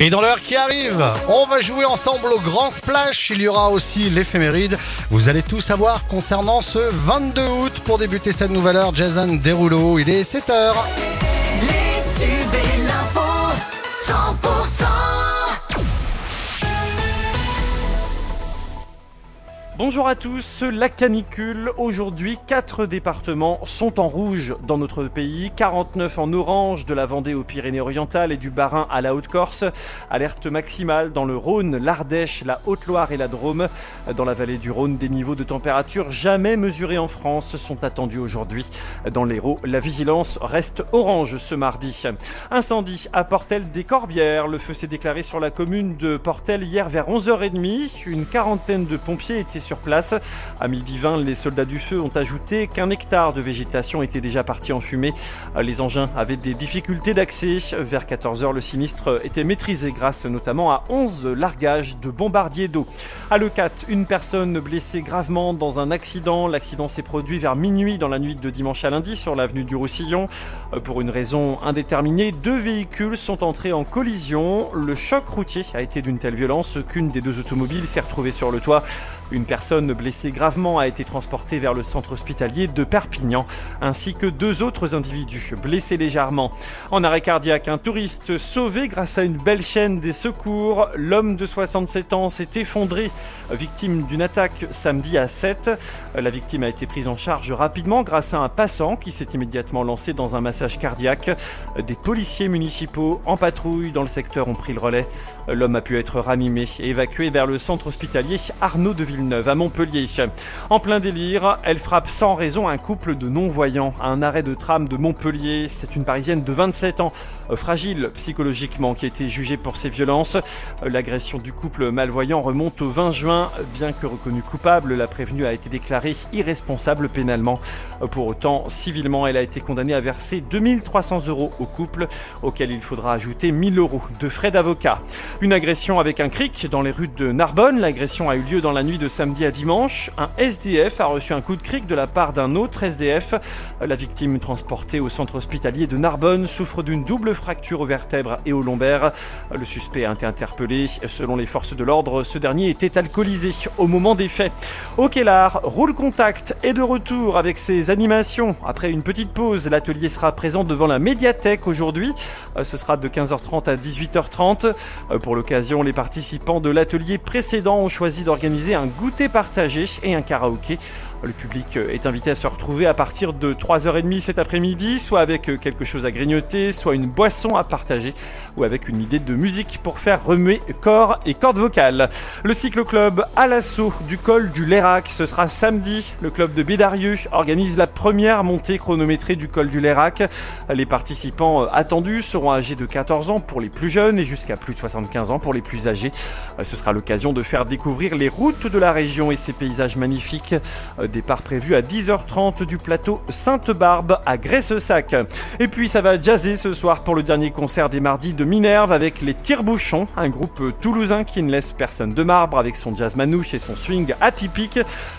Et dans l'heure qui arrive, on va jouer ensemble au Grand Splash. Il y aura aussi l'éphéméride. Vous allez tout savoir concernant ce 22 août. Pour débuter cette nouvelle heure, Jason Derulo, il est 7h. Bonjour à tous, la canicule. Aujourd'hui, quatre départements sont en rouge dans notre pays, 49 en orange de la Vendée aux Pyrénées-Orientales et du Bas-Rhin à la Haute-Corse. Alerte maximale dans le Rhône, l'Ardèche, la Haute-Loire et la Drôme. Dans la vallée du Rhône, des niveaux de température jamais mesurés en France sont attendus aujourd'hui. Dans l'Hérault, la vigilance reste orange ce mardi. Incendie à Portel des Corbières. Le feu s'est déclaré sur la commune de Portel hier vers 11h30. Une quarantaine de pompiers étaient sur place. À midi 20, les soldats du feu ont ajouté qu'un hectare de végétation était déjà parti en fumée. Les engins avaient des difficultés d'accès. Vers 14h, le sinistre était maîtrisé grâce notamment à 11 largages de bombardiers d'eau. À Lecat, une personne blessée gravement dans un accident. L'accident s'est produit vers minuit dans la nuit de dimanche à lundi sur l'avenue du Roussillon. Pour une raison indéterminée, deux véhicules sont entrés en collision. Le choc routier a été d'une telle violence qu'une des deux automobiles s'est retrouvée sur le toit. Une personne blessée gravement a été transportée vers le centre hospitalier de Perpignan, ainsi que deux autres individus blessés légèrement. En arrêt cardiaque, un touriste sauvé grâce à une belle chaîne des secours. L'homme de 67 ans s'est effondré, victime d'une attaque samedi à 7. La victime a été prise en charge rapidement grâce à un passant qui s'est immédiatement lancé dans un massage cardiaque. Des policiers municipaux en patrouille dans le secteur ont pris le relais. L'homme a pu être ranimé et évacué vers le centre hospitalier Arnaud de Villeneuve à Montpellier. En plein délire, elle frappe sans raison un couple de non-voyants à un arrêt de tram de Montpellier. C'est une Parisienne de 27 ans, euh, fragile psychologiquement, qui a été jugée pour ses violences. Euh, L'agression du couple malvoyant remonte au 20 juin. Bien que reconnue coupable, la prévenue a été déclarée irresponsable pénalement. Euh, Pour autant, civilement, elle a été condamnée à verser 2300 euros au couple, auquel il faudra ajouter 1000 euros de frais d'avocat. Une agression avec un cric dans les rues de Narbonne. L'agression a eu lieu dans la nuit de samedi à dimanche. Un SDF a reçu un coup de cric de la part d'un autre SDF. La victime transportée au centre hospitalier de Narbonne souffre d'une double fracture aux vertèbres et au lombaire. Le suspect a été interpellé. Selon les forces de l'ordre, ce dernier était alcoolisé au moment des faits. Au Kellar, Roule Contact est de retour avec ses animations. Après une petite pause, l'atelier sera présent devant la médiathèque aujourd'hui. Ce sera de 15h30 à 18h30. Euh, Pour l'occasion, les participants de l'atelier précédent ont choisi d'organiser un goûter partagé et un karaoké. Le public est invité à se retrouver à partir de 3h30 cet après-midi, soit avec quelque chose à grignoter, soit une boisson à partager, ou avec une idée de musique pour faire remuer corps et cordes vocales. Le cyclo-club à l'assaut du col du Lérac, ce sera samedi. Le club de Bédarieux organise la première montée chronométrée du col du Lérac. Les participants attendus seront âgés de 14 ans pour les plus jeunes et jusqu'à plus de 75 ans pour les plus âgés. Ce sera l'occasion de faire découvrir les routes de la région et ses paysages magnifiques. Départ prévu à 10h30 du plateau Sainte-Barbe à Graisse-Sac. Et puis ça va jazzer ce soir pour le dernier concert des mardis de Minerve avec les Tire-Bouchons, un groupe toulousain qui ne laisse personne de marbre avec son jazz manouche et son swing atypique.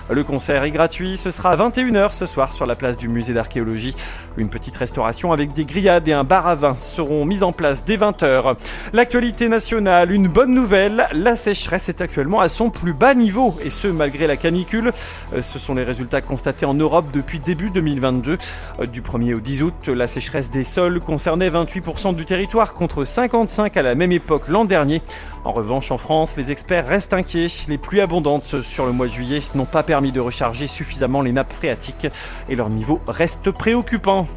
Le concert est gratuit, ce sera à 21h ce soir sur la place du musée d'archéologie. Une petite restauration avec des grillades et un bar à vin seront mises en place dès 20h. L'actualité nationale, une bonne nouvelle, la sécheresse est actuellement à son plus bas niveau et ce malgré la canicule. Euh, Ce sont les résultats constatés en Europe depuis début 2022. Euh, Du 1er au 10 août, la sécheresse des sols concernait 28% du territoire contre 55 à la même époque l'an dernier. En revanche, en France, les experts restent inquiets. Les pluies abondantes sur le mois de juillet n'ont pas permis de recharger suffisamment les nappes phréatiques et leur niveau reste préoccupant.